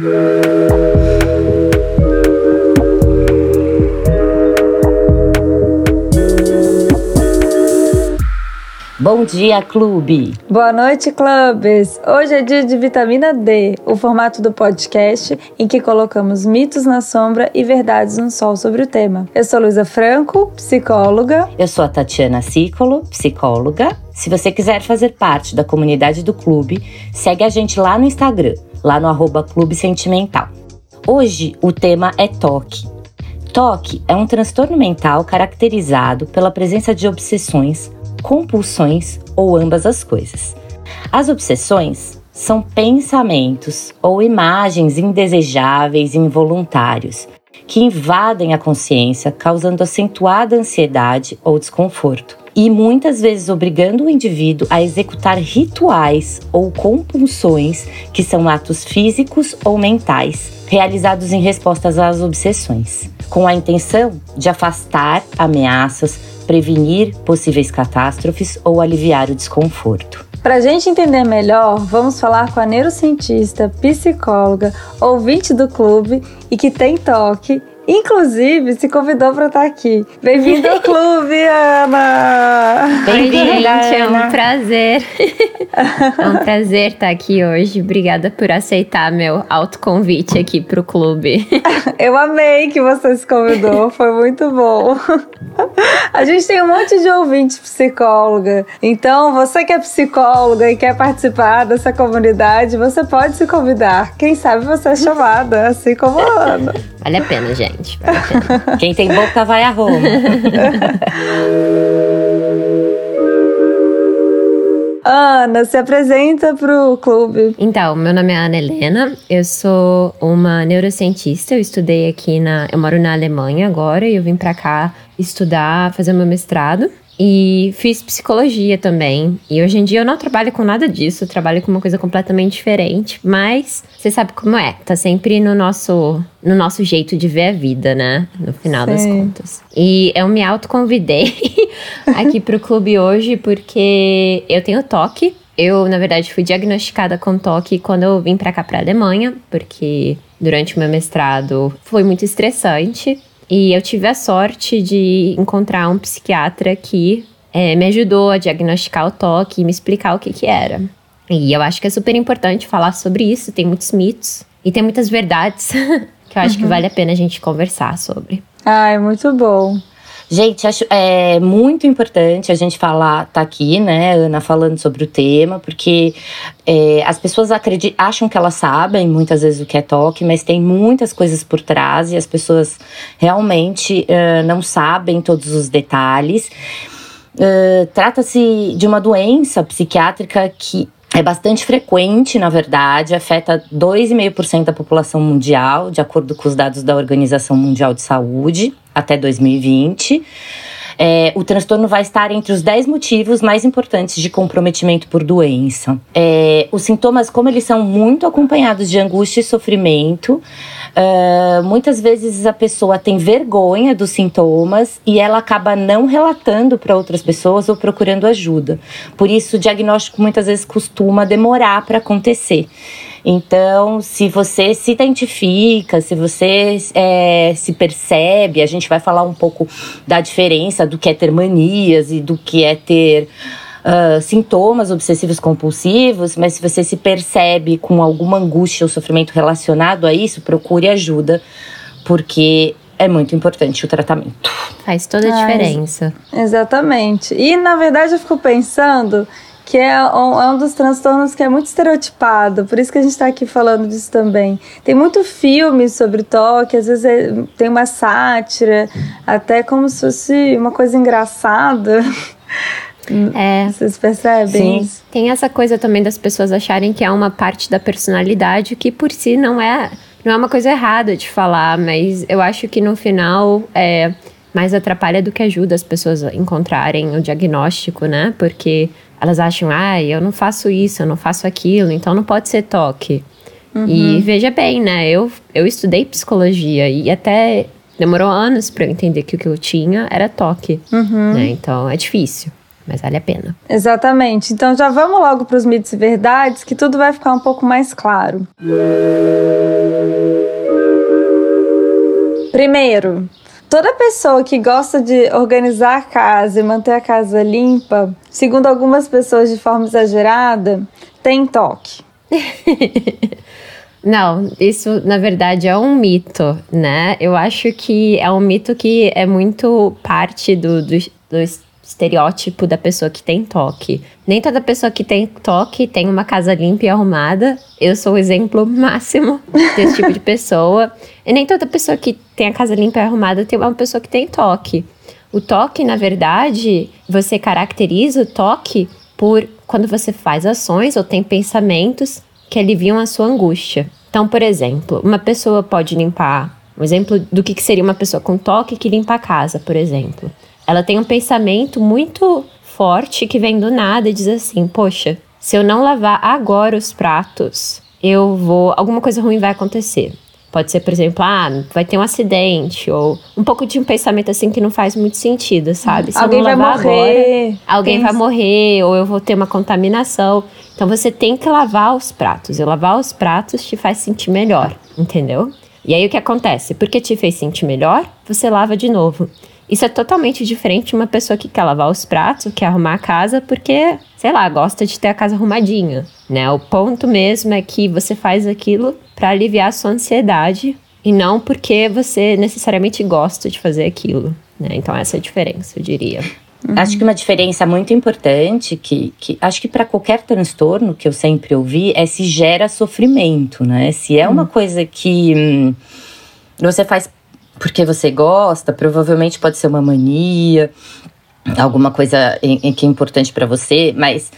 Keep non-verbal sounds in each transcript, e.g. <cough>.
Bom dia, clube! Boa noite, clubes! Hoje é dia de vitamina D, o formato do podcast em que colocamos mitos na sombra e verdades no sol sobre o tema. Eu sou Luísa Franco, psicóloga. Eu sou a Tatiana Cicolo, psicóloga. Se você quiser fazer parte da comunidade do clube, segue a gente lá no Instagram, lá no arroba Clube Sentimental. Hoje o tema é toque. Toque é um transtorno mental caracterizado pela presença de obsessões compulsões ou ambas as coisas. As obsessões são pensamentos ou imagens indesejáveis e involuntários que invadem a consciência, causando acentuada ansiedade ou desconforto, e muitas vezes obrigando o indivíduo a executar rituais ou compulsões que são atos físicos ou mentais realizados em respostas às obsessões, com a intenção de afastar ameaças, prevenir possíveis catástrofes ou aliviar o desconforto. Para a gente entender melhor, vamos falar com a neurocientista, psicóloga, ouvinte do clube e que tem toque Inclusive, se convidou para estar aqui. Bem-vindo ao clube, Ana! Bem-vinda, É um prazer. é um prazer estar aqui hoje. Obrigada por aceitar meu autoconvite aqui para o clube. Eu amei que você se convidou, foi muito bom. A gente tem um monte de ouvintes psicóloga. Então, você que é psicóloga e quer participar dessa comunidade, você pode se convidar. Quem sabe você é chamada, assim como a Ana. Vale a pena, gente gente. Vale Quem tem boca vai a Roma. <laughs> Ana, se apresenta para o clube. Então, meu nome é Ana Helena, eu sou uma neurocientista, eu estudei aqui na. Eu moro na Alemanha agora e eu vim para cá estudar, fazer meu mestrado. E fiz psicologia também. E hoje em dia eu não trabalho com nada disso, trabalho com uma coisa completamente diferente. Mas você sabe como é, tá sempre no nosso, no nosso jeito de ver a vida, né? No final das contas. E eu me autoconvidei <laughs> aqui pro clube hoje porque eu tenho toque. Eu, na verdade, fui diagnosticada com toque quando eu vim para cá, pra Alemanha, porque durante o meu mestrado foi muito estressante. E eu tive a sorte de encontrar um psiquiatra que é, me ajudou a diagnosticar o toque e me explicar o que, que era. E eu acho que é super importante falar sobre isso, tem muitos mitos e tem muitas verdades <laughs> que eu acho uhum. que vale a pena a gente conversar sobre. Ai, muito bom. Gente, acho é muito importante a gente falar, tá aqui, né, Ana, falando sobre o tema, porque é, as pessoas acreditam, acham que elas sabem muitas vezes o que é toque, mas tem muitas coisas por trás e as pessoas realmente uh, não sabem todos os detalhes. Uh, Trata-se de uma doença psiquiátrica que é bastante frequente, na verdade, afeta 2,5% da população mundial, de acordo com os dados da Organização Mundial de Saúde, até 2020. É, o transtorno vai estar entre os 10 motivos mais importantes de comprometimento por doença. É, os sintomas, como eles são muito acompanhados de angústia e sofrimento, uh, muitas vezes a pessoa tem vergonha dos sintomas e ela acaba não relatando para outras pessoas ou procurando ajuda. Por isso, o diagnóstico muitas vezes costuma demorar para acontecer. Então, se você se identifica, se você é, se percebe, a gente vai falar um pouco da diferença do que é ter manias e do que é ter uh, sintomas obsessivos compulsivos, mas se você se percebe com alguma angústia ou sofrimento relacionado a isso, procure ajuda, porque é muito importante o tratamento. Faz toda a diferença. exatamente. E na verdade eu fico pensando que é um, é um dos transtornos que é muito estereotipado, por isso que a gente está aqui falando disso também. Tem muito filme sobre toque, às vezes é, tem uma sátira, até como se fosse uma coisa engraçada. <laughs> É. Vocês percebem? Sim. Tem essa coisa também das pessoas acharem que é uma parte da personalidade que por si não é, não é uma coisa errada de falar, mas eu acho que no final é mais atrapalha do que ajuda as pessoas a encontrarem o diagnóstico, né? Porque elas acham, ah, eu não faço isso, eu não faço aquilo, então não pode ser toque. Uhum. E veja bem, né? Eu, eu estudei psicologia e até demorou anos para eu entender que o que eu tinha era toque. Uhum. Né? Então é difícil. Mas vale a pena. Exatamente. Então já vamos logo para os mitos e verdades, que tudo vai ficar um pouco mais claro. Primeiro, toda pessoa que gosta de organizar a casa e manter a casa limpa, segundo algumas pessoas de forma exagerada, tem toque. <laughs> Não, isso na verdade é um mito, né? Eu acho que é um mito que é muito parte do, do, do estereótipo da pessoa que tem toque. Nem toda pessoa que tem toque tem uma casa limpa e arrumada. Eu sou o exemplo máximo <laughs> desse tipo de pessoa. E nem toda pessoa que tem a casa limpa e arrumada tem uma pessoa que tem toque. O toque, na verdade, você caracteriza o toque por quando você faz ações ou tem pensamentos que aliviam a sua angústia. Então, por exemplo, uma pessoa pode limpar. Um exemplo do que seria uma pessoa com toque que limpa a casa, por exemplo. Ela tem um pensamento muito forte que vem do nada e diz assim: Poxa, se eu não lavar agora os pratos, eu vou. alguma coisa ruim vai acontecer. Pode ser, por exemplo, ah, vai ter um acidente, ou um pouco de um pensamento assim que não faz muito sentido, sabe? Se alguém vai morrer. Agora, alguém vai morrer, ou eu vou ter uma contaminação. Então você tem que lavar os pratos. E lavar os pratos te faz sentir melhor, entendeu? E aí o que acontece? Porque te fez sentir melhor, você lava de novo. Isso é totalmente diferente de uma pessoa que quer lavar os pratos, quer arrumar a casa porque, sei lá, gosta de ter a casa arrumadinha, né? O ponto mesmo é que você faz aquilo para aliviar a sua ansiedade e não porque você necessariamente gosta de fazer aquilo, né? Então essa é a diferença, eu diria. Uhum. Acho que uma diferença muito importante que, que acho que para qualquer transtorno que eu sempre ouvi é se gera sofrimento, né? Se é uma uhum. coisa que hum, você faz porque você gosta, provavelmente pode ser uma mania, alguma coisa em, em que é importante para você, mas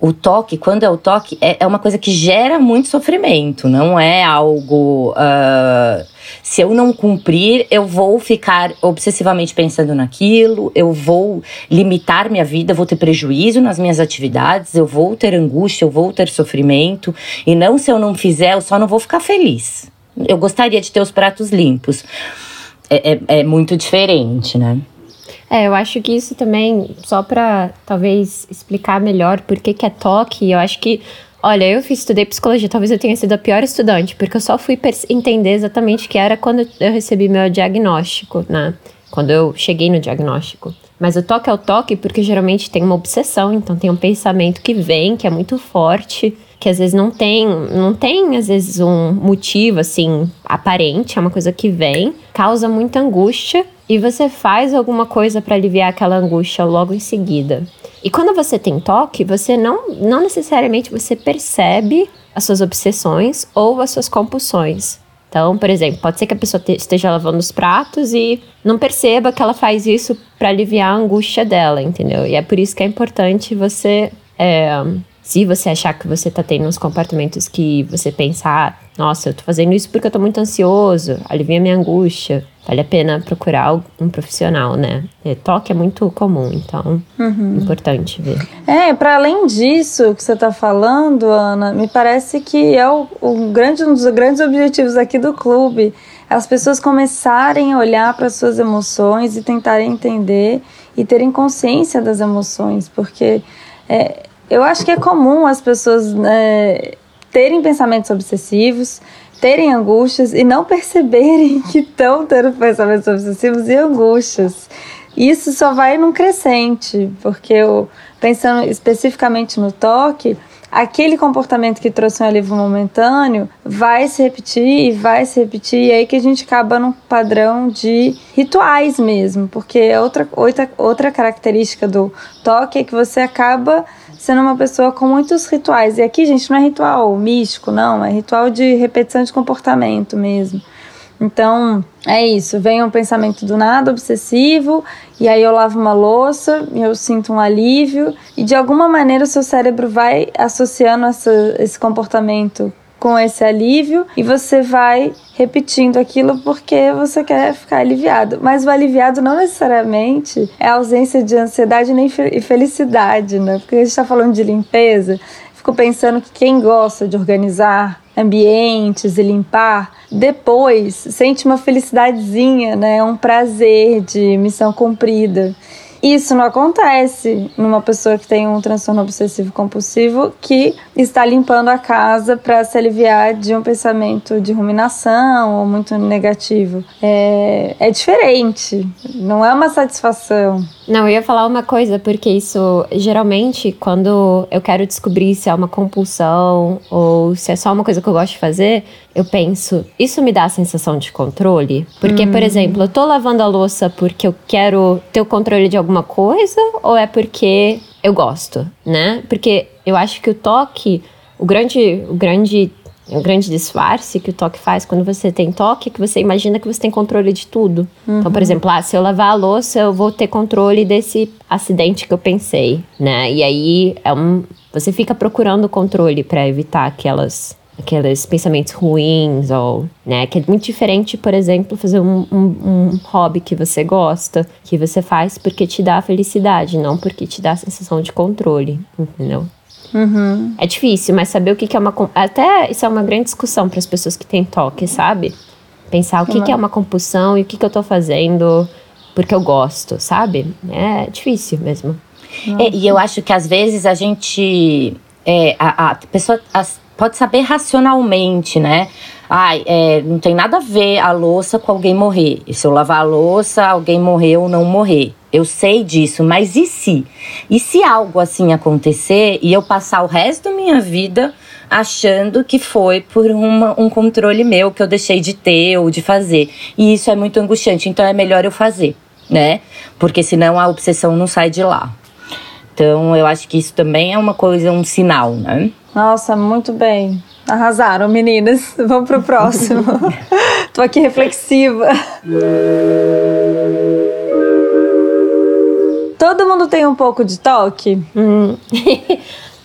o toque, quando é o toque, é, é, uma coisa que gera muito sofrimento, não é algo. Uh, se eu não cumprir, eu vou ficar obsessivamente pensando naquilo, eu vou limitar minha vida, vou ter prejuízo nas minhas atividades, eu vou ter angústia, eu vou ter sofrimento, e não se eu não fizer, eu só não vou ficar feliz. Eu gostaria de ter os pratos limpos é, é, é muito diferente, né? É, eu acho que isso também, só para talvez explicar melhor por que, que é toque, eu acho que Olha, eu estudei psicologia, talvez eu tenha sido a pior estudante, porque eu só fui entender exatamente o que era quando eu recebi meu diagnóstico, né? Quando eu cheguei no diagnóstico. Mas o toque é o toque porque geralmente tem uma obsessão, então tem um pensamento que vem, que é muito forte, que às vezes não tem, não tem às vezes um motivo assim aparente, é uma coisa que vem, causa muita angústia e você faz alguma coisa para aliviar aquela angústia logo em seguida. E quando você tem toque, você não, não necessariamente você percebe as suas obsessões ou as suas compulsões. Então, por exemplo, pode ser que a pessoa esteja lavando os pratos e não perceba que ela faz isso para aliviar a angústia dela, entendeu? E é por isso que é importante você é, se você achar que você tá tendo uns comportamentos que você pensar, ah, nossa, eu tô fazendo isso porque eu tô muito ansioso, alivia minha angústia, vale a pena procurar um profissional, né? E toque é muito comum, então uhum. importante ver. É, para além disso que você tá falando, Ana, me parece que é o, o grande, um dos grandes objetivos aqui do clube as pessoas começarem a olhar para suas emoções e tentarem entender e terem consciência das emoções, porque é, eu acho que é comum as pessoas né, terem pensamentos obsessivos, terem angústias e não perceberem <laughs> que estão tendo pensamentos obsessivos e angústias. Isso só vai num crescente, porque eu, pensando especificamente no toque, aquele comportamento que trouxe um alívio momentâneo vai se repetir e vai se repetir, e aí que a gente acaba num padrão de rituais mesmo, porque outra, outra, outra característica do toque é que você acaba sendo uma pessoa com muitos rituais. E aqui, gente, não é ritual místico, não, é ritual de repetição de comportamento mesmo. Então, é isso. Vem um pensamento do nada, obsessivo, e aí eu lavo uma louça, eu sinto um alívio, e de alguma maneira o seu cérebro vai associando essa, esse comportamento com esse alívio e você vai repetindo aquilo porque você quer ficar aliviado. Mas o aliviado não necessariamente é ausência de ansiedade nem felicidade, né? Porque a gente está falando de limpeza. Fico pensando que quem gosta de organizar ambientes e limpar, depois sente uma felicidadezinha, né? Um prazer de missão cumprida. Isso não acontece numa pessoa que tem um transtorno obsessivo compulsivo que está limpando a casa para se aliviar de um pensamento de ruminação ou muito negativo. É, é diferente, não é uma satisfação. Não, eu ia falar uma coisa, porque isso geralmente quando eu quero descobrir se é uma compulsão ou se é só uma coisa que eu gosto de fazer, eu penso, isso me dá a sensação de controle? Porque, hum. por exemplo, eu tô lavando a louça porque eu quero ter o controle de alguma coisa ou é porque eu gosto, né? Porque eu acho que o toque, o grande, o grande o grande disfarce que o toque faz quando você tem toque, é que você imagina que você tem controle de tudo. Uhum. Então, por uhum. exemplo, ah, se eu lavar a louça, eu vou ter controle desse acidente que eu pensei, né? E aí é um, você fica procurando controle para evitar aquelas aqueles pensamentos ruins ou né que é muito diferente por exemplo fazer um, um, um, hobby que você gosta que você faz porque te dá felicidade não porque te dá a sensação de controle entendeu uhum. é difícil mas saber o que, que é uma até isso é uma grande discussão para as pessoas que têm toque sabe pensar o que, uhum. que é uma compulsão e o que, que eu tô fazendo porque eu gosto sabe é difícil mesmo é, e eu acho que às vezes a gente é, a, a pessoa as, pode saber racionalmente, né? Ai, é, não tem nada a ver a louça com alguém morrer. E se eu lavar a louça, alguém morrer ou não morrer. Eu sei disso, mas e se? E se algo assim acontecer e eu passar o resto da minha vida achando que foi por uma, um controle meu que eu deixei de ter ou de fazer? E isso é muito angustiante, então é melhor eu fazer, né? Porque senão a obsessão não sai de lá. Então eu acho que isso também é uma coisa, um sinal, né? Nossa, muito bem. Arrasaram, meninas. <laughs> Vamos pro próximo. <laughs> Tô aqui reflexiva. Todo mundo tem um pouco de toque? Hum. <laughs>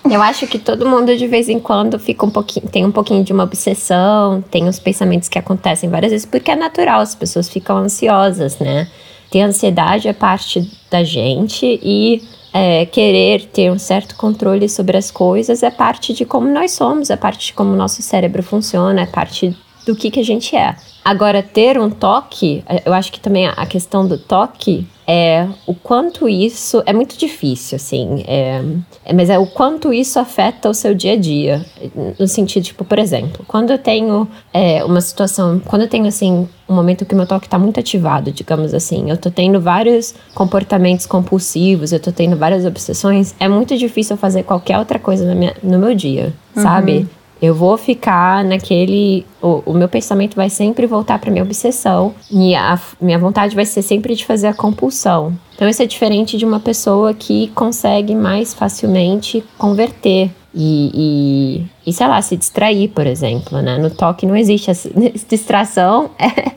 Eu acho que todo mundo de vez em quando fica um pouquinho, tem um pouquinho de uma obsessão, tem uns pensamentos que acontecem várias vezes, porque é natural, as pessoas ficam ansiosas, né? Ter ansiedade é parte da gente e é, querer ter um certo controle sobre as coisas é parte de como nós somos, é parte de como o nosso cérebro funciona, é parte do que, que a gente é. Agora, ter um toque, eu acho que também a questão do toque é o quanto isso é muito difícil, assim, é, é, mas é o quanto isso afeta o seu dia a dia. No sentido, tipo, por exemplo, quando eu tenho é, uma situação, quando eu tenho, assim, um momento que o meu toque está muito ativado, digamos assim, eu tô tendo vários comportamentos compulsivos, eu tô tendo várias obsessões, é muito difícil fazer qualquer outra coisa minha, no meu dia, uhum. sabe? Eu vou ficar naquele. O, o meu pensamento vai sempre voltar para minha obsessão e a minha vontade vai ser sempre de fazer a compulsão. Então, isso é diferente de uma pessoa que consegue mais facilmente converter e, e, e, sei lá, se distrair, por exemplo, né? No toque não existe essa <laughs> distração, é,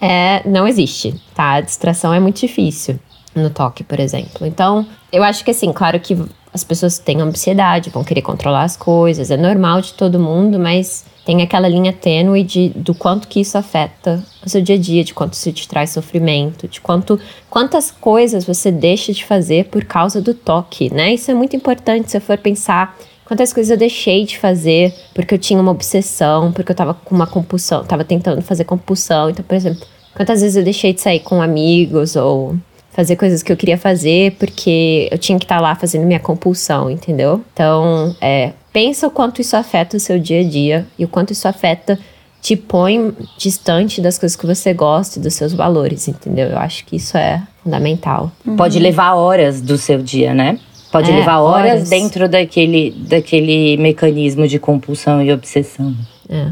é, não existe, tá? A distração é muito difícil no toque, por exemplo. Então, eu acho que assim, claro que as pessoas têm ansiedade, vão querer controlar as coisas, é normal de todo mundo, mas tem aquela linha tênue de, do quanto que isso afeta o seu dia a dia, de quanto isso te traz sofrimento, de quanto quantas coisas você deixa de fazer por causa do toque, né? Isso é muito importante se eu for pensar quantas coisas eu deixei de fazer porque eu tinha uma obsessão, porque eu tava com uma compulsão, tava tentando fazer compulsão. Então, por exemplo, quantas vezes eu deixei de sair com amigos ou fazer coisas que eu queria fazer porque eu tinha que estar tá lá fazendo minha compulsão, entendeu? Então, é, pensa o quanto isso afeta o seu dia a dia e o quanto isso afeta te põe distante das coisas que você gosta e dos seus valores, entendeu? Eu acho que isso é fundamental. Uhum. Pode levar horas do seu dia, né? Pode é, levar horas, horas, dentro daquele, daquele mecanismo de compulsão e obsessão. É.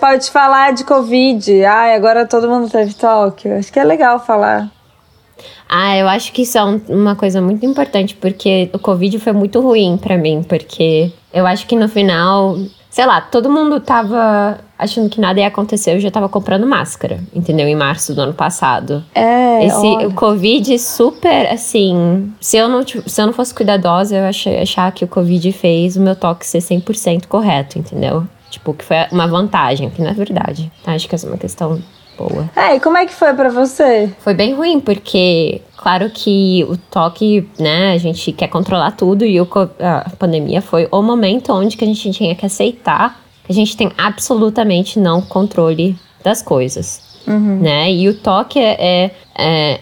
Pode falar de Covid. Ai, agora todo mundo teve toque. Acho que é legal falar. Ah, eu acho que isso é um, uma coisa muito importante, porque o Covid foi muito ruim para mim, porque eu acho que no final, sei lá, todo mundo tava achando que nada ia acontecer, eu já tava comprando máscara, entendeu? Em março do ano passado. É. Esse olha. o Covid super assim, se eu não se eu não fosse cuidadosa, eu achei achar que o Covid fez o meu toque ser 100% correto, entendeu? Tipo, que foi uma vantagem, que não é verdade. Acho que essa é uma questão boa. É, e como é que foi para você? Foi bem ruim, porque, claro que o toque, né, a gente quer controlar tudo e o, a pandemia foi o momento onde que a gente tinha que aceitar que a gente tem absolutamente não controle das coisas. Uhum. Né? E o toque é, é, é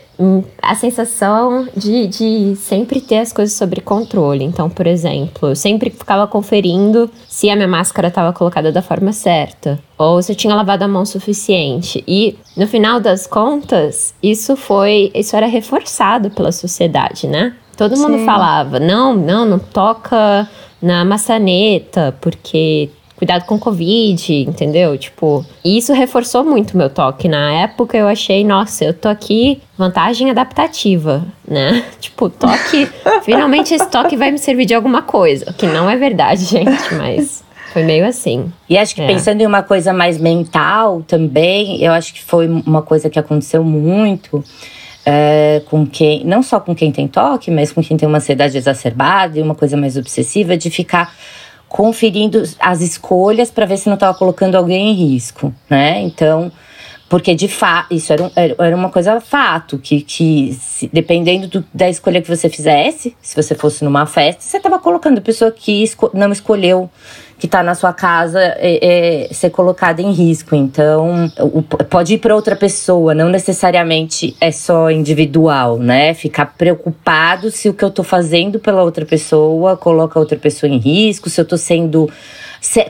a sensação de, de sempre ter as coisas sob controle. Então, por exemplo, eu sempre ficava conferindo se a minha máscara estava colocada da forma certa ou se eu tinha lavado a mão o suficiente. E no final das contas, isso foi, isso era reforçado pela sociedade, né? Todo Sim. mundo falava: "Não, não, não toca na maçaneta, porque cuidado com Covid, entendeu? Tipo, isso reforçou muito o meu toque. Na época eu achei, nossa, eu tô aqui, vantagem adaptativa, né? <laughs> Tipo, toque, finalmente esse toque vai me servir de alguma coisa. Que não é verdade, <laughs> gente, mas. Foi meio assim. E acho que é. pensando em uma coisa mais mental também, eu acho que foi uma coisa que aconteceu muito. É, com quem, não só com quem tem toque, mas com quem tem uma ansiedade exacerbada e uma coisa mais obsessiva, de ficar conferindo as escolhas para ver se não estava colocando alguém em risco, né? Então, porque de fato, isso era, um, era uma coisa fato, que, que se, dependendo do, da escolha que você fizesse, se você fosse numa festa, você estava colocando a pessoa que esco, não escolheu que está na sua casa é, é, ser colocada em risco. Então, pode ir para outra pessoa, não necessariamente é só individual, né? Ficar preocupado se o que eu estou fazendo pela outra pessoa coloca a outra pessoa em risco, se eu estou sendo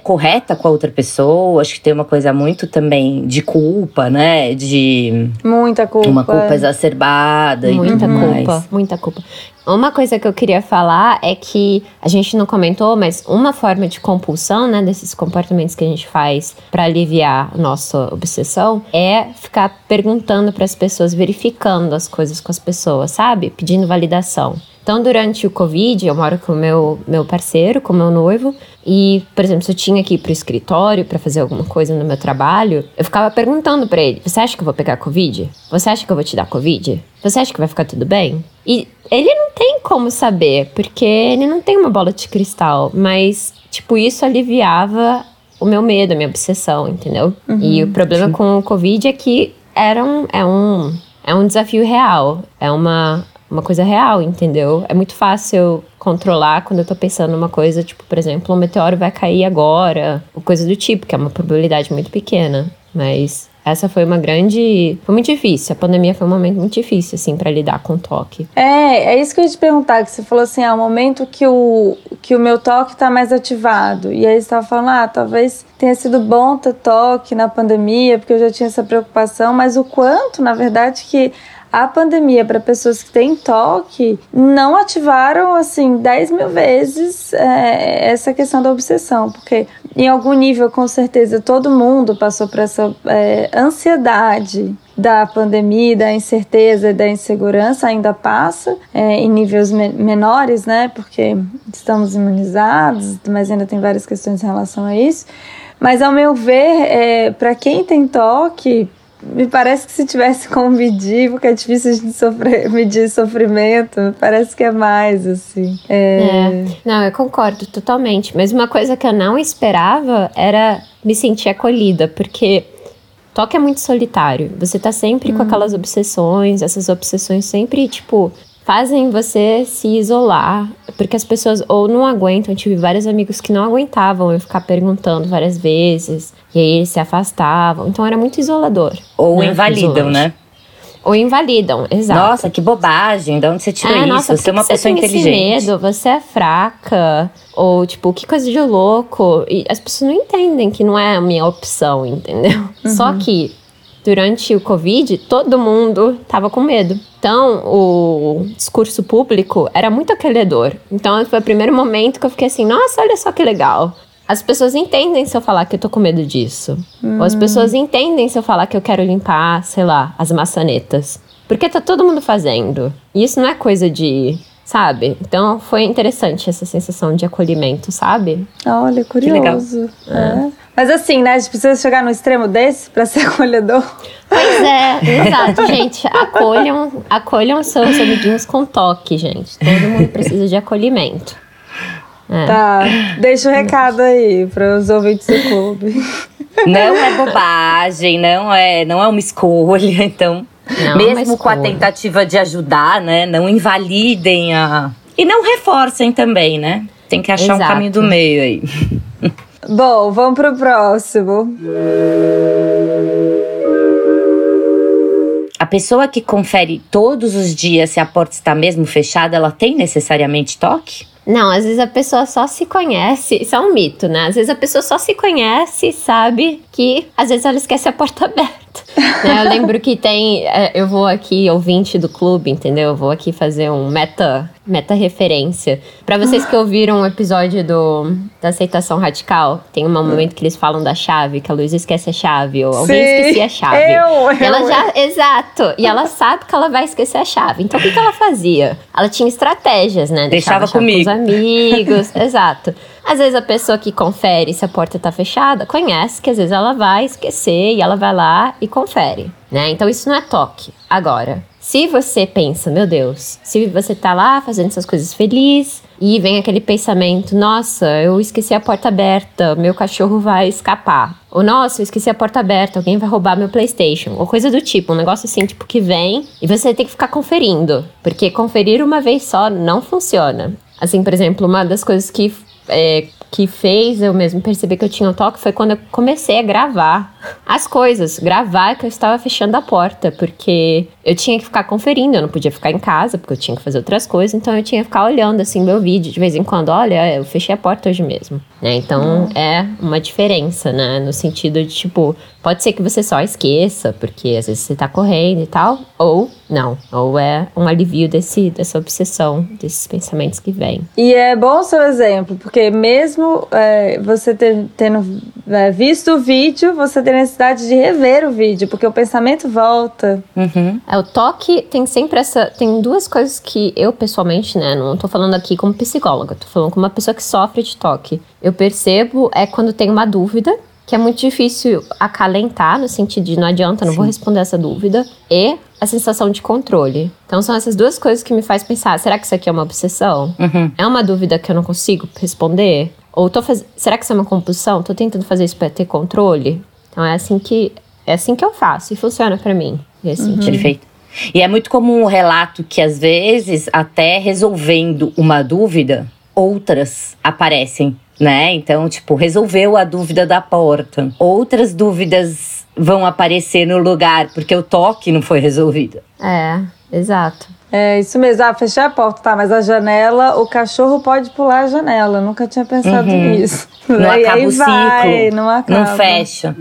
correta com a outra pessoa. Acho que tem uma coisa muito também de culpa, né? De. Muita culpa. Uma culpa exacerbada muita e Muita culpa, muita culpa. Uma coisa que eu queria falar é que a gente não comentou, mas uma forma de compulsão, né, desses comportamentos que a gente faz para aliviar nossa obsessão é ficar perguntando para as pessoas, verificando as coisas com as pessoas, sabe? Pedindo validação. Então, durante o Covid, eu moro com o meu, meu parceiro, com o meu noivo, e, por exemplo, se eu tinha que ir pro escritório para fazer alguma coisa no meu trabalho, eu ficava perguntando para ele: Você acha que eu vou pegar Covid? Você acha que eu vou te dar Covid? Você acha que vai ficar tudo bem? E ele não tem como saber, porque ele não tem uma bola de cristal, mas, tipo, isso aliviava o meu medo, a minha obsessão, entendeu? Uhum, e o problema sim. com o Covid é que era um, é, um, é um desafio real, é uma uma coisa real, entendeu? É muito fácil controlar quando eu tô pensando numa coisa, tipo, por exemplo, um meteoro vai cair agora, ou coisa do tipo, que é uma probabilidade muito pequena. Mas essa foi uma grande. Foi muito difícil. A pandemia foi um momento muito difícil, assim, para lidar com o toque. É, é isso que eu ia te perguntar, que você falou assim, ah, o momento que o, que o meu toque tá mais ativado. E aí você estava falando, ah, talvez tenha sido bom ter toque na pandemia, porque eu já tinha essa preocupação, mas o quanto, na verdade, que a pandemia para pessoas que têm toque não ativaram assim 10 mil vezes é, essa questão da obsessão, porque em algum nível, com certeza, todo mundo passou por essa é, ansiedade da pandemia, da incerteza e da insegurança ainda passa é, em níveis me menores, né? Porque estamos imunizados, mas ainda tem várias questões em relação a isso. Mas ao meu ver, é, para quem tem toque, me parece que se tivesse como medir, porque é difícil de sofrer, <laughs> medir sofrimento, parece que é mais, assim. É... é. Não, eu concordo totalmente. Mas uma coisa que eu não esperava era me sentir acolhida, porque toque é muito solitário. Você tá sempre hum. com aquelas obsessões, essas obsessões sempre, tipo, fazem você se isolar, porque as pessoas ou não aguentam. Eu tive vários amigos que não aguentavam eu ficar perguntando várias vezes, e aí eles se afastavam. Então era muito isolador. Ou né, invalidam, né? Ou invalidam, exato. Nossa, que bobagem, de onde você tirou é, isso? Nossa, você é uma pessoa você inteligente. Esse medo, você é fraca. Ou, tipo, que coisa de louco. E as pessoas não entendem que não é a minha opção, entendeu? Uhum. Só que durante o Covid, todo mundo tava com medo. Então, o discurso público era muito acolhedor. Então, foi o primeiro momento que eu fiquei assim: nossa, olha só que legal. As pessoas entendem se eu falar que eu tô com medo disso. Hum. Ou as pessoas entendem se eu falar que eu quero limpar, sei lá, as maçanetas. Porque tá todo mundo fazendo. E isso não é coisa de sabe? Então foi interessante essa sensação de acolhimento, sabe? Olha, curioso. É. É. Mas assim, né? A gente precisa chegar no extremo desse para ser <laughs> acolhedor. Pois é, <laughs> exato, gente. Acolham, acolham seus amiguinhos com toque, gente. Todo mundo precisa de acolhimento. É. Tá, deixa o um recado aí para os ouvintes do clube. Não é bobagem, não é, não é uma escolha, então. Não é mesmo com a tentativa de ajudar, né? Não invalidem a. E não reforcem também, né? Tem que achar Exato. um caminho do meio aí. <laughs> Bom, vamos pro próximo. A pessoa que confere todos os dias se a porta está mesmo fechada, ela tem necessariamente toque? Não, às vezes a pessoa só se conhece, isso é um mito, né? Às vezes a pessoa só se conhece sabe que às vezes ela esquece a porta aberta. Né? Eu lembro que tem. É, eu vou aqui, ouvinte do clube, entendeu? Eu vou aqui fazer um meta, meta referência. Para vocês que ouviram um episódio do, da aceitação radical, tem um momento que eles falam da chave, que a Luísa esquece a chave, ou alguém Sim, esquecia a chave. eu, E ela eu. já. Exato. E ela sabe que ela vai esquecer a chave. Então o que, que ela fazia? Ela tinha estratégias, né? Deixava a chave comigo. Com os amigos. <laughs> Exato. Às vezes a pessoa que confere se a porta tá fechada conhece que às vezes ela vai esquecer e ela vai lá e confere, né? Então isso não é toque. Agora, se você pensa, meu Deus, se você tá lá fazendo essas coisas feliz e vem aquele pensamento, nossa, eu esqueci a porta aberta, meu cachorro vai escapar. Ou nossa, eu esqueci a porta aberta, alguém vai roubar meu PlayStation. Ou coisa do tipo, um negócio assim, tipo, que vem e você tem que ficar conferindo. Porque conferir uma vez só não funciona. Assim, por exemplo, uma das coisas que é, que fez eu mesmo perceber que eu tinha um toque foi quando eu comecei a gravar as coisas. Gravar que eu estava fechando a porta, porque eu tinha que ficar conferindo, eu não podia ficar em casa, porque eu tinha que fazer outras coisas, então eu tinha que ficar olhando assim meu vídeo de vez em quando. Olha, eu fechei a porta hoje mesmo. Né? Então é uma diferença, né? No sentido de tipo, pode ser que você só esqueça, porque às vezes você tá correndo e tal, ou não, ou é um alivio desse, dessa obsessão, desses pensamentos que vêm. E é bom o seu exemplo, porque mesmo é, você ter- tendo é, visto o vídeo, você tem necessidade de rever o vídeo, porque o pensamento volta. Uhum. É, o toque tem sempre essa. Tem duas coisas que eu, pessoalmente, né? Não tô falando aqui como psicóloga, tô falando como uma pessoa que sofre de toque. Eu percebo é quando tem uma dúvida, que é muito difícil acalentar, no sentido de não adianta, não vou responder essa dúvida, e a sensação de controle. Então são essas duas coisas que me faz pensar: será que isso aqui é uma obsessão? Uhum. É uma dúvida que eu não consigo responder? Ou tô faz... será que isso é uma compulsão? Tô tentando fazer isso pra ter controle? Então é assim que é assim que eu faço e funciona pra mim. Sentido. Perfeito. E é muito comum o relato que, às vezes, até resolvendo uma dúvida, outras aparecem, né? Então, tipo, resolveu a dúvida da porta. Outras dúvidas vão aparecer no lugar, porque o toque não foi resolvido. É, exato. É isso mesmo. Ah, fechei a porta, tá, mas a janela, o cachorro pode pular a janela. Nunca tinha pensado nisso. Não E acaba aí o vai, ciclo. Não acaba. Não fecha.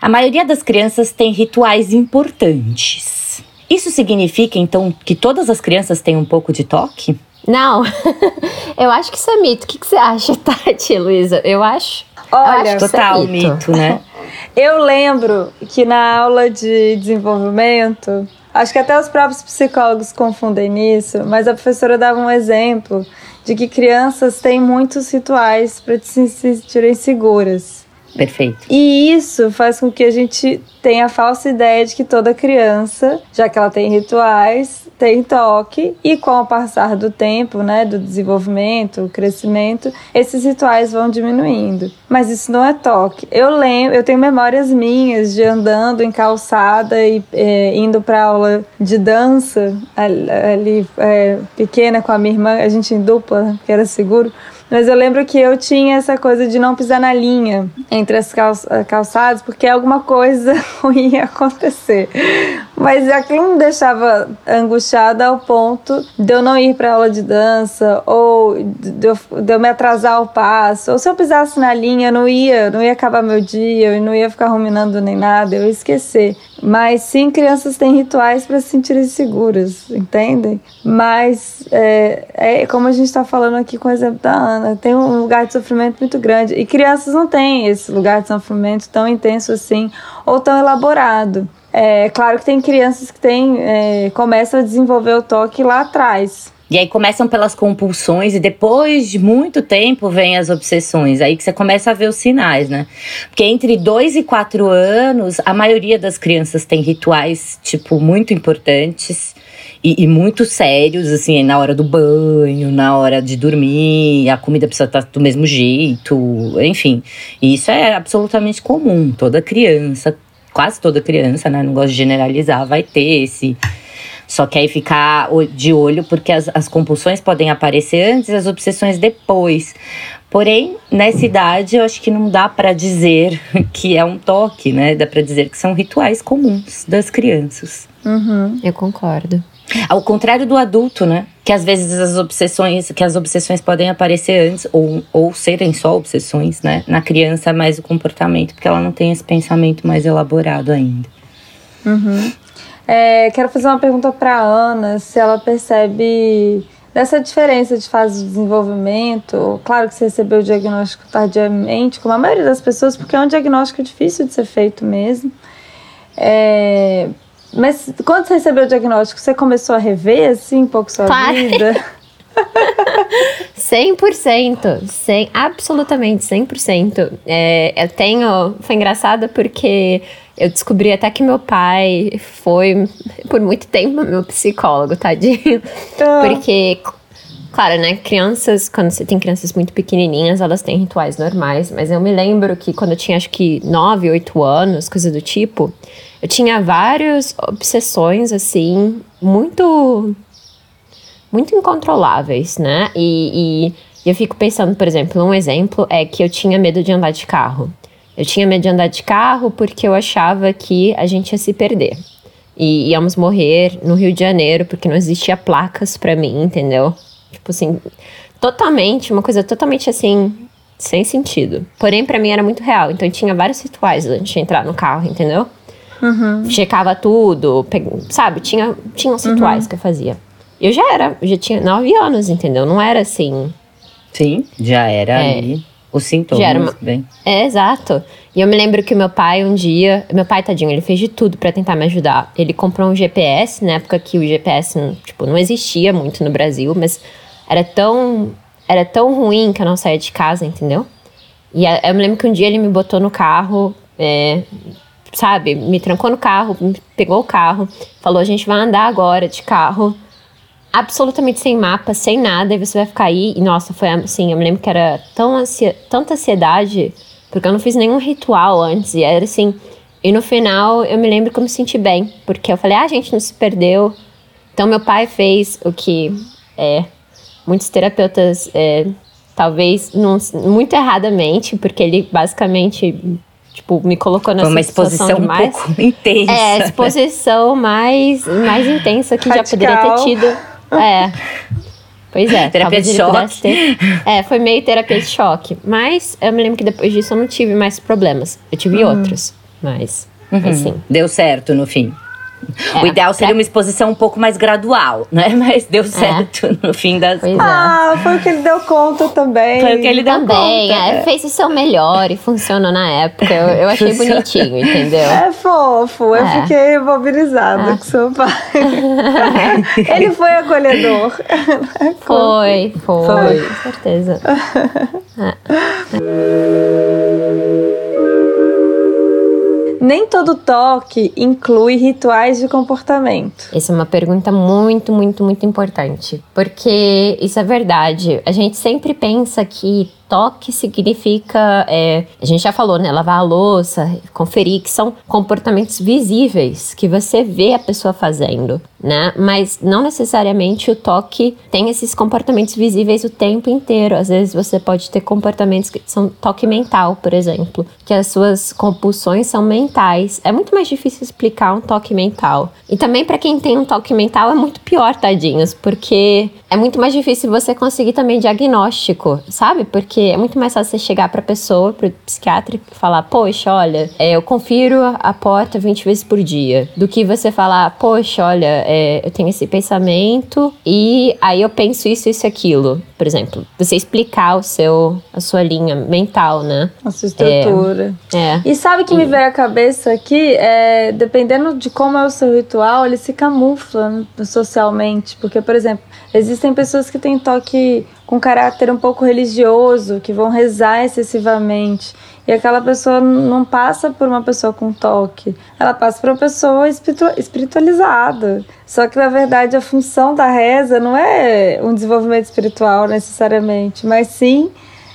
A maioria das crianças tem rituais importantes. Isso significa, então, que todas as crianças têm um pouco de toque? Não, <laughs> eu acho que isso é mito. O que, que você acha, <laughs> Tati, Luísa? Eu acho. Olha, eu acho que isso é Total mito, né? <laughs> Eu lembro que na aula de desenvolvimento, acho que até os próprios psicólogos confundem nisso, mas a professora dava um exemplo de que crianças têm muitos rituais para se sentirem seguras. Perfeito. E isso faz com que a gente tenha a falsa ideia de que toda criança, já que ela tem rituais, tem toque, e com o passar do tempo, né, do desenvolvimento, crescimento, esses rituais vão diminuindo. Mas isso não é toque. Eu lembro, eu tenho memórias minhas de andando em calçada e é, indo para aula de dança ali, ali, é, pequena com a minha irmã, a gente em dupla, que era seguro. Mas eu lembro que eu tinha essa coisa de não pisar na linha entre as eh, calçadas, porque alguma coisa <laughs> ruim ia acontecer. Mas aquilo me deixava angustiada ao ponto de eu não ir para aula de dança, ou de eu, de eu me atrasar ao passo, ou se eu pisasse na linha, eu não ia, não ia acabar meu dia, eu não ia ficar ruminando nem nada, eu ia esquecer. Mas sim, crianças têm rituais para se sentirem seguras, entendem? Mas é, é como a gente está falando aqui com o exemplo da Ana, tem um lugar de sofrimento muito grande. E crianças não têm esse lugar de sofrimento tão intenso assim, ou tão elaborado. É claro que tem crianças que têm, é, começam a desenvolver o toque lá atrás. E aí começam pelas compulsões e depois de muito tempo vem as obsessões. Aí que você começa a ver os sinais, né? Porque entre 2 e 4 anos, a maioria das crianças tem rituais, tipo, muito importantes e, e muito sérios, assim, na hora do banho, na hora de dormir, a comida precisa estar do mesmo jeito, enfim. E isso é absolutamente comum. Toda criança, quase toda criança, né? Não gosto de generalizar, vai ter esse. Só que aí ficar de olho, porque as, as compulsões podem aparecer antes e as obsessões depois. Porém, nessa idade, eu acho que não dá para dizer <laughs> que é um toque, né? Dá para dizer que são rituais comuns das crianças. Uhum. Eu concordo. Ao contrário do adulto, né? Que às vezes as obsessões, que as obsessões podem aparecer antes ou, ou serem só obsessões, né? Na criança é mais o comportamento, porque ela não tem esse pensamento mais elaborado ainda. Uhum. É, quero fazer uma pergunta para Ana, se ela percebe dessa diferença de fase de desenvolvimento. Claro que você recebeu o diagnóstico tardiamente, como a maioria das pessoas, porque é um diagnóstico difícil de ser feito mesmo. É, mas quando você recebeu o diagnóstico, você começou a rever, assim, um pouco sua vida? <laughs> 100%, 100, absolutamente 100%. É, eu tenho. Foi engraçado porque eu descobri até que meu pai foi, por muito tempo, meu psicólogo, tadinho. Ah. Porque, claro, né, crianças, quando você tem crianças muito pequenininhas, elas têm rituais normais. Mas eu me lembro que quando eu tinha acho que 9, 8 anos, coisa do tipo, eu tinha várias obsessões, assim, muito. Muito incontroláveis, né? E, e eu fico pensando, por exemplo, um exemplo é que eu tinha medo de andar de carro. Eu tinha medo de andar de carro porque eu achava que a gente ia se perder. E íamos morrer no Rio de Janeiro porque não existia placas para mim, entendeu? Tipo assim, totalmente, uma coisa totalmente assim, sem sentido. Porém, para mim era muito real. Então, eu tinha vários rituais antes de entrar no carro, entendeu? Uhum. Checava tudo, sabe? Tinha, tinha uns rituais uhum. que eu fazia. Eu já era, já tinha nove anos, entendeu? Não era assim. Sim, já era é, ali. Os sintomas, já uma... bem. É, exato. E eu me lembro que meu pai um dia, meu pai tadinho, ele fez de tudo para tentar me ajudar. Ele comprou um GPS, na época que o GPS, tipo, não existia muito no Brasil, mas era tão era tão ruim que eu não saía de casa, entendeu? E eu me lembro que um dia ele me botou no carro, é, sabe, me trancou no carro, pegou o carro, falou: a gente vai andar agora de carro, absolutamente sem mapa, sem nada, e você vai ficar aí. E nossa, foi assim, eu me lembro que era tão ansia, tanta ansiedade, porque eu não fiz nenhum ritual antes, e era assim. E no final eu me lembro que eu me senti bem, porque eu falei: ah, a gente não se perdeu. Então meu pai fez o que é, muitos terapeutas. É, talvez não, muito erradamente, porque ele basicamente tipo, me colocou nessa Foi uma exposição um mais, pouco <laughs> intensa. É, exposição mais, mais intensa que Radical. já poderia ter tido. É. Pois é. terapia de choque. Ter, é, foi meio terapia de choque. Mas eu me lembro que depois disso eu não tive mais problemas. Eu tive uhum. outros, mas, uhum. assim. Deu certo no fim. É, o ideal seria é. uma exposição um pouco mais gradual, né? <laughs> Mas deu é. certo é. no fim das contas. Ah, foi o que ele deu conta também. Foi o que ele deu também, conta. É, fez o seu melhor e funcionou na época. Eu, eu achei bonitinho, entendeu? É fofo. Eu é. fiquei mobilizada com seu pai. <laughs> ele foi acolhedor. <laughs> Foi, foi, foi. com certeza. Nem todo toque inclui rituais de comportamento. Essa é uma pergunta muito, muito, muito importante. Porque isso é verdade. A gente sempre pensa que toque significa, é, a gente já falou, né? Lavar a louça, conferir, que são comportamentos visíveis que você vê a pessoa fazendo, né? Mas não necessariamente o toque tem esses comportamentos visíveis o tempo inteiro. Às vezes você pode ter comportamentos que são toque mental, por exemplo, que as suas compulsões são mentais. É muito mais difícil explicar um toque mental. E também para quem tem um toque mental é muito pior, tadinhos, porque é muito mais difícil você conseguir também diagnóstico, sabe? Porque é muito mais fácil você chegar pra pessoa, pro psiquiatra, e falar, poxa, olha, é, eu confiro a porta 20 vezes por dia. Do que você falar, poxa, olha, é, eu tenho esse pensamento e aí eu penso isso, isso e aquilo. Por exemplo, você explicar o seu, a sua linha mental, né? A sua estrutura. É. é. E sabe que e... me veio à cabeça aqui? É, dependendo de como é o seu ritual, ele se camufla socialmente. Porque, por exemplo, existem pessoas que têm toque com caráter um pouco religioso, que vão rezar excessivamente. E aquela pessoa não passa por uma pessoa com toque, ela passa por uma pessoa espiritualizada. Só que na verdade a função da reza não é um desenvolvimento espiritual necessariamente, mas sim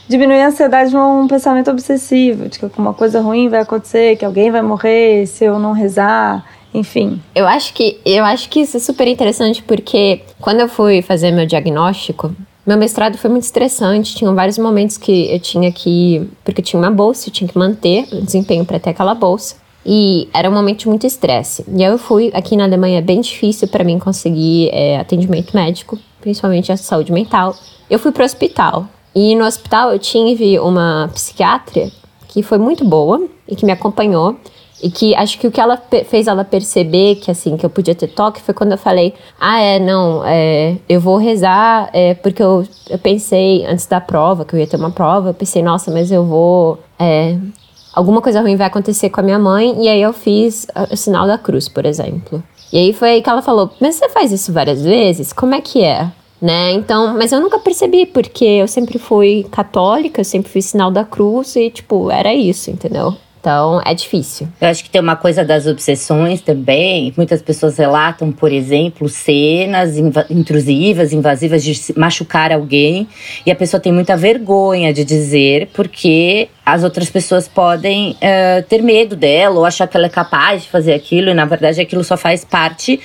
diminuir a ansiedade de um pensamento obsessivo, de que alguma coisa ruim vai acontecer, que alguém vai morrer se eu não rezar enfim. Eu acho que eu acho que isso é super interessante porque quando eu fui fazer meu diagnóstico, Meu mestrado foi muito estressante, tinham vários momentos que eu tinha que. Porque eu tinha uma bolsa, eu tinha que manter o desempenho para ter aquela bolsa. E era um momento de muito estresse. E aí eu fui, aqui na Alemanha é bem difícil para mim conseguir é, atendimento médico, principalmente a saúde mental. Eu fui pro hospital. E no hospital eu tive uma psiquiatra que foi muito boa e que me acompanhou. E que acho que o que ela fez ela perceber que assim, que eu podia ter toque foi quando eu falei: Ah, é, não, é, eu vou rezar, é, porque eu, eu pensei antes da prova, que eu ia ter uma prova, eu pensei, nossa, mas eu vou. É, alguma coisa ruim vai acontecer com a minha mãe, e aí eu fiz o sinal da cruz, por exemplo. E aí foi aí que ela falou: Mas você faz isso várias vezes? Como é que é? Né? Então, mas eu nunca percebi, porque eu sempre fui católica, eu sempre fiz sinal da cruz e, tipo, era isso, entendeu? Então, é difícil. Eu acho que tem uma coisa das obsessões também. Muitas pessoas relatam, por exemplo, cenas intrusivas, invasivas de machucar alguém. E a pessoa tem muita vergonha de dizer, porque as outras pessoas podem uh, ter medo dela ou achar que ela é capaz de fazer aquilo. E, na verdade, aquilo só faz parte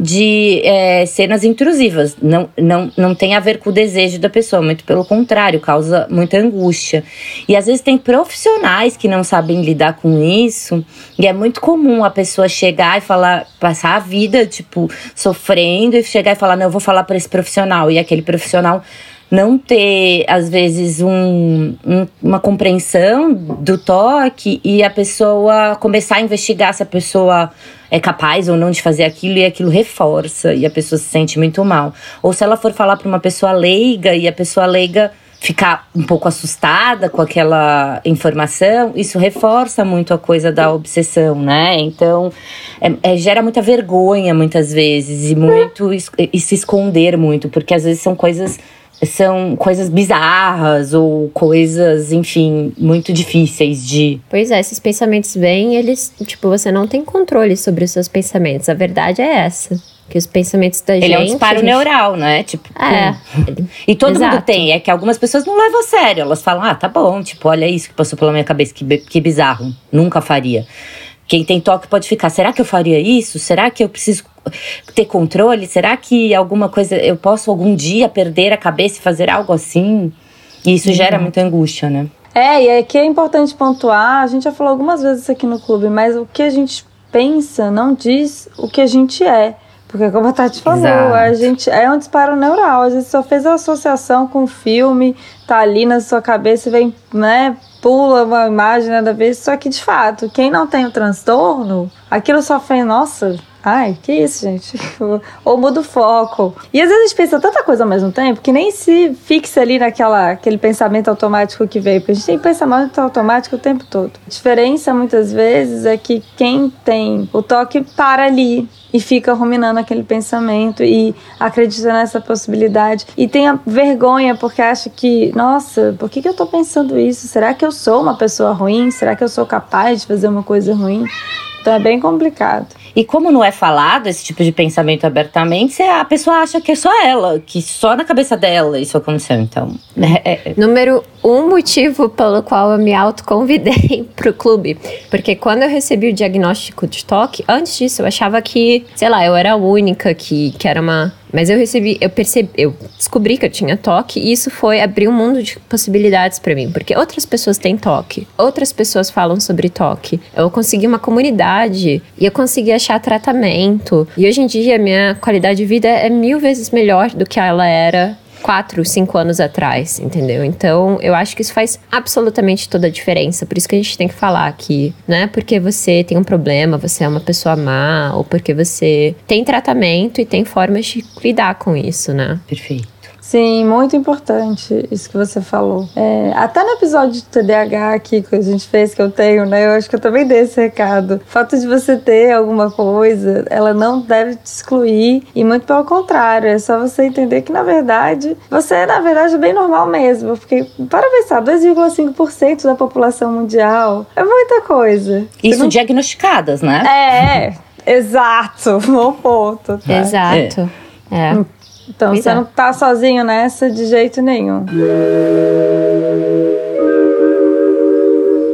de é, cenas intrusivas. Não, não, não tem a ver com o desejo da pessoa, muito pelo contrário, causa muita angústia. E às vezes tem profissionais que não sabem lidar com isso, e é muito comum a pessoa chegar e falar, passar a vida, tipo, sofrendo e chegar e falar: não, eu vou falar para esse profissional, e aquele profissional não ter, às vezes, um, um, uma compreensão do toque e a pessoa começar a investigar se a pessoa é capaz ou não de fazer aquilo e aquilo reforça e a pessoa se sente muito mal. Ou se ela for falar para uma pessoa leiga e a pessoa leiga ficar um pouco assustada com aquela informação, isso reforça muito a coisa da obsessão, né? Então, é, é, gera muita vergonha muitas vezes e muito e se esconder muito, porque às vezes são coisas são coisas bizarras ou coisas, enfim, muito difíceis de. Pois é, esses pensamentos vêm, eles, tipo, você não tem controle sobre os seus pensamentos. A verdade é essa. Que os pensamentos da Ele gente. Ele é um disparo gente... neural, né? Tipo. É. E todo Exato. mundo tem. É que algumas pessoas não levam a sério. Elas falam, ah, tá bom, tipo, olha isso que passou pela minha cabeça, que, que bizarro. Nunca faria. Quem tem toque pode ficar, será que eu faria isso? Será que eu preciso ter controle? Será que alguma coisa eu posso algum dia perder a cabeça e fazer algo assim? E isso uhum. gera muita angústia, né? É, e aqui é importante pontuar, a gente já falou algumas vezes aqui no clube, mas o que a gente pensa não diz o que a gente é. Porque como a Tati falou, Exato. a gente é um disparo neural, a gente só fez a associação com o filme, tá ali na sua cabeça e vem, né, pula uma imagem nada a ver. Só que, de fato, quem não tem o transtorno, aquilo só fez, nossa, Ai, que isso, gente. <laughs> Ou muda o foco. E às vezes a gente pensa tanta coisa ao mesmo tempo que nem se fixa ali naquela aquele pensamento automático que veio. Porque a gente tem pensamento automático o tempo todo. A diferença muitas vezes é que quem tem o toque para ali e fica ruminando aquele pensamento e acredita nessa possibilidade e tem a vergonha porque acha que, nossa, por que, que eu tô pensando isso? Será que eu sou uma pessoa ruim? Será que eu sou capaz de fazer uma coisa ruim? Então é bem complicado. E como não é falado esse tipo de pensamento abertamente, a pessoa acha que é só ela, que só na cabeça dela isso aconteceu. Então. É, é. Número um motivo pelo qual eu me autoconvidei <laughs> pro clube. Porque quando eu recebi o diagnóstico de toque, antes disso eu achava que, sei lá, eu era a única que, que era uma mas eu recebi, eu percebi, eu descobri que eu tinha toque e isso foi abrir um mundo de possibilidades para mim, porque outras pessoas têm toque, outras pessoas falam sobre toque. Eu consegui uma comunidade e eu consegui achar tratamento. E hoje em dia minha qualidade de vida é mil vezes melhor do que ela era quatro, cinco anos atrás, entendeu? Então, eu acho que isso faz absolutamente toda a diferença. Por isso que a gente tem que falar que não é porque você tem um problema, você é uma pessoa má, ou porque você tem tratamento e tem formas de lidar com isso, né? Perfeito. Sim, muito importante isso que você falou. É, até no episódio de TDAH aqui que a gente fez, que eu tenho, né? Eu acho que eu também dei esse recado. O fato de você ter alguma coisa, ela não deve te excluir. E muito pelo contrário, é só você entender que, na verdade, você é, na verdade, bem normal mesmo. Porque, para pensar, 2,5% da população mundial é muita coisa. Isso não... diagnosticadas, né? É, exato. <laughs> Bom ponto. Tá? Exato. É. é. Então você é. não tá sozinho nessa de jeito nenhum.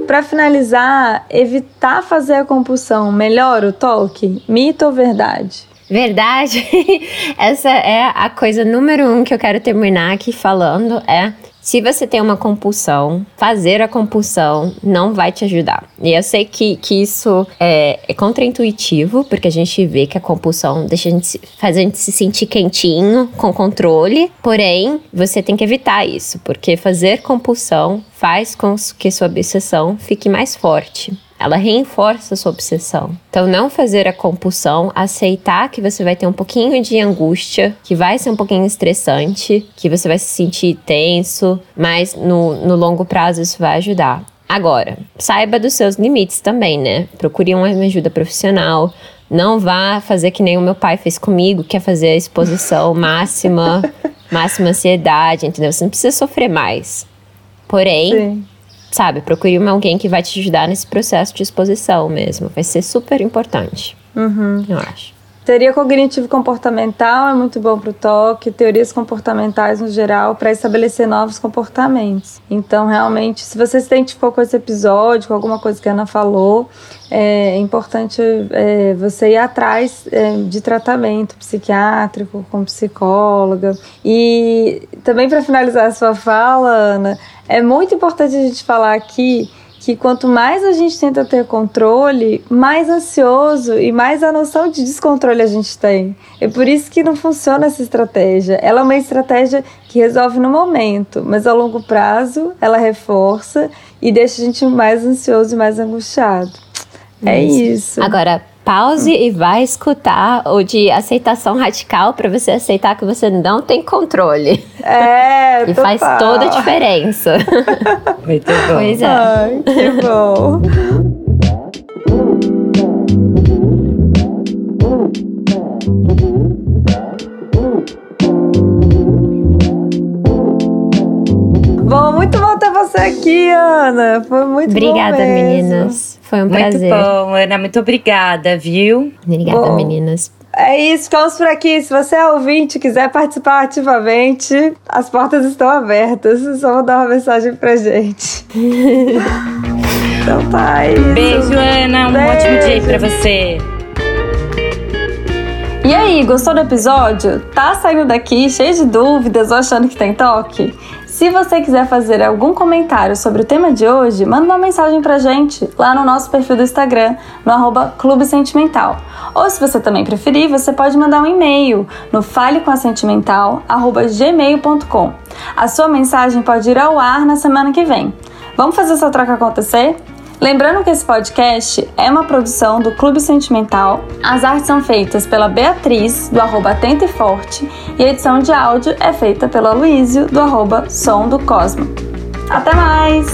Para finalizar, evitar fazer a compulsão melhora o toque? Mito ou verdade? Verdade. <laughs> Essa é a coisa número um que eu quero terminar aqui falando é se você tem uma compulsão, fazer a compulsão não vai te ajudar. E eu sei que, que isso é, é contraintuitivo, porque a gente vê que a compulsão deixa a gente, faz a gente se sentir quentinho, com controle. Porém, você tem que evitar isso, porque fazer compulsão faz com que sua obsessão fique mais forte ela reforça a sua obsessão. Então, não fazer a compulsão, aceitar que você vai ter um pouquinho de angústia, que vai ser um pouquinho estressante, que você vai se sentir tenso, mas no, no longo prazo isso vai ajudar. Agora, saiba dos seus limites também, né? Procure uma ajuda profissional. Não vá fazer que nem o meu pai fez comigo, que é fazer a exposição <laughs> máxima, máxima ansiedade, entendeu? Você não precisa sofrer mais. Porém, Sim sabe, procure alguém que vai te ajudar nesse processo de exposição mesmo. Vai ser super importante. Uhum. Eu acho. Teoria cognitivo comportamental é muito bom para o toque, teorias comportamentais no geral, para estabelecer novos comportamentos. Então, realmente, se você se identificou com esse episódio, com alguma coisa que a Ana falou, é importante é, você ir atrás é, de tratamento psiquiátrico, com psicóloga. E também, para finalizar a sua fala, Ana, é muito importante a gente falar aqui que quanto mais a gente tenta ter controle, mais ansioso e mais a noção de descontrole a gente tem. É por isso que não funciona essa estratégia. Ela é uma estratégia que resolve no momento, mas a longo prazo ela reforça e deixa a gente mais ansioso e mais angustiado. É isso. Agora, pause e vai escutar o de aceitação radical para você aceitar que você não tem controle. É, <laughs> E faz toda a diferença. <laughs> Muito bom. Pois é. Ai, que bom. Bom, muito bom ter você aqui, Ana. Foi muito Obrigada, bom mesmo. meninas. Foi um Muito prazer. bom, Ana. Muito obrigada, viu? Obrigada, Bom. meninas. É isso, ficamos por aqui. Se você é ouvinte e quiser participar ativamente, as portas estão abertas. Só mandar uma mensagem pra gente. <laughs> então tá, é isso. Beijo, Ana. Um Beijo. ótimo dia aí pra você. E aí, gostou do episódio? Tá saindo daqui cheio de dúvidas ou achando que tem toque? Se você quiser fazer algum comentário sobre o tema de hoje, manda uma mensagem pra gente lá no nosso perfil do Instagram, no arroba Clube Sentimental. Ou se você também preferir, você pode mandar um e-mail no falecomasentimental.gmail.com. A sua mensagem pode ir ao ar na semana que vem. Vamos fazer essa troca acontecer? Lembrando que esse podcast é uma produção do Clube Sentimental. As artes são feitas pela Beatriz, do arroba Atenta e Forte, e a edição de áudio é feita pelo Aloysio, do arroba Som do Cosmo. Até mais!